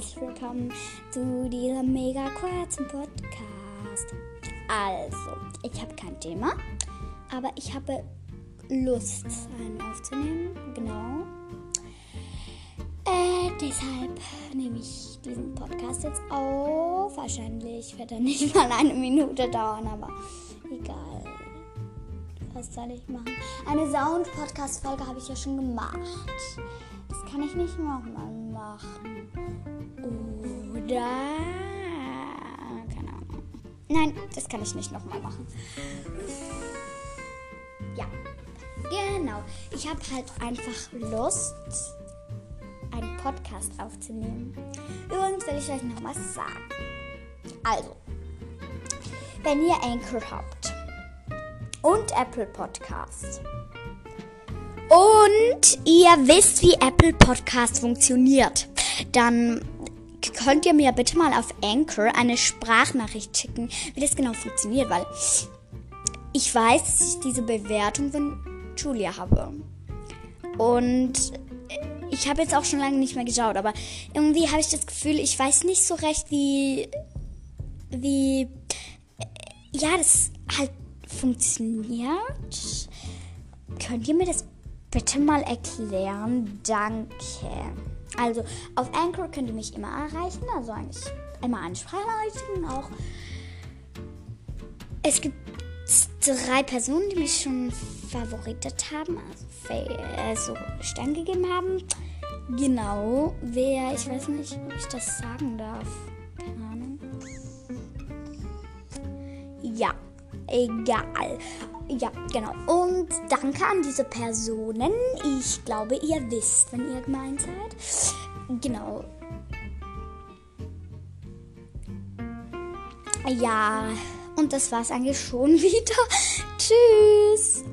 herzlich willkommen zu diesem mega kurzen Podcast. Also, ich habe kein Thema, aber ich habe Lust, einen aufzunehmen. Genau. Äh, deshalb nehme ich diesen Podcast jetzt auf. Wahrscheinlich wird er nicht mal eine Minute dauern, aber egal. Was soll ich machen? Eine Sound-Podcast-Folge habe ich ja schon gemacht. Kann ich nicht nochmal machen. Oder. Keine Ahnung. Nein, das kann ich nicht nochmal machen. Ja, genau. Ich habe halt einfach Lust, einen Podcast aufzunehmen. Übrigens will ich euch noch was sagen. Also, wenn ihr Anchor habt und Apple Podcast und ihr wisst, wie Apple Podcast funktioniert, dann könnt ihr mir bitte mal auf Anchor eine Sprachnachricht schicken, wie das genau funktioniert, weil ich weiß, dass ich diese Bewertung von Julia habe. Und ich habe jetzt auch schon lange nicht mehr geschaut, aber irgendwie habe ich das Gefühl, ich weiß nicht so recht, wie. wie. ja, das halt funktioniert. Könnt ihr mir das bitte mal erklären? Danke. Also, auf Anchor könnt ihr mich immer erreichen, also eigentlich immer Sprachnachrichten auch. Es gibt drei Personen, die mich schon favoritet haben, also, also Stern gegeben haben. Genau, wer, ich weiß nicht, ob ich das sagen darf. Keine Ahnung. Ja, egal. Ja, genau. Und danke an diese Personen. Ich glaube, ihr wisst, wenn ihr gemeint seid. Genau. Ja, und das war's eigentlich schon wieder. Tschüss.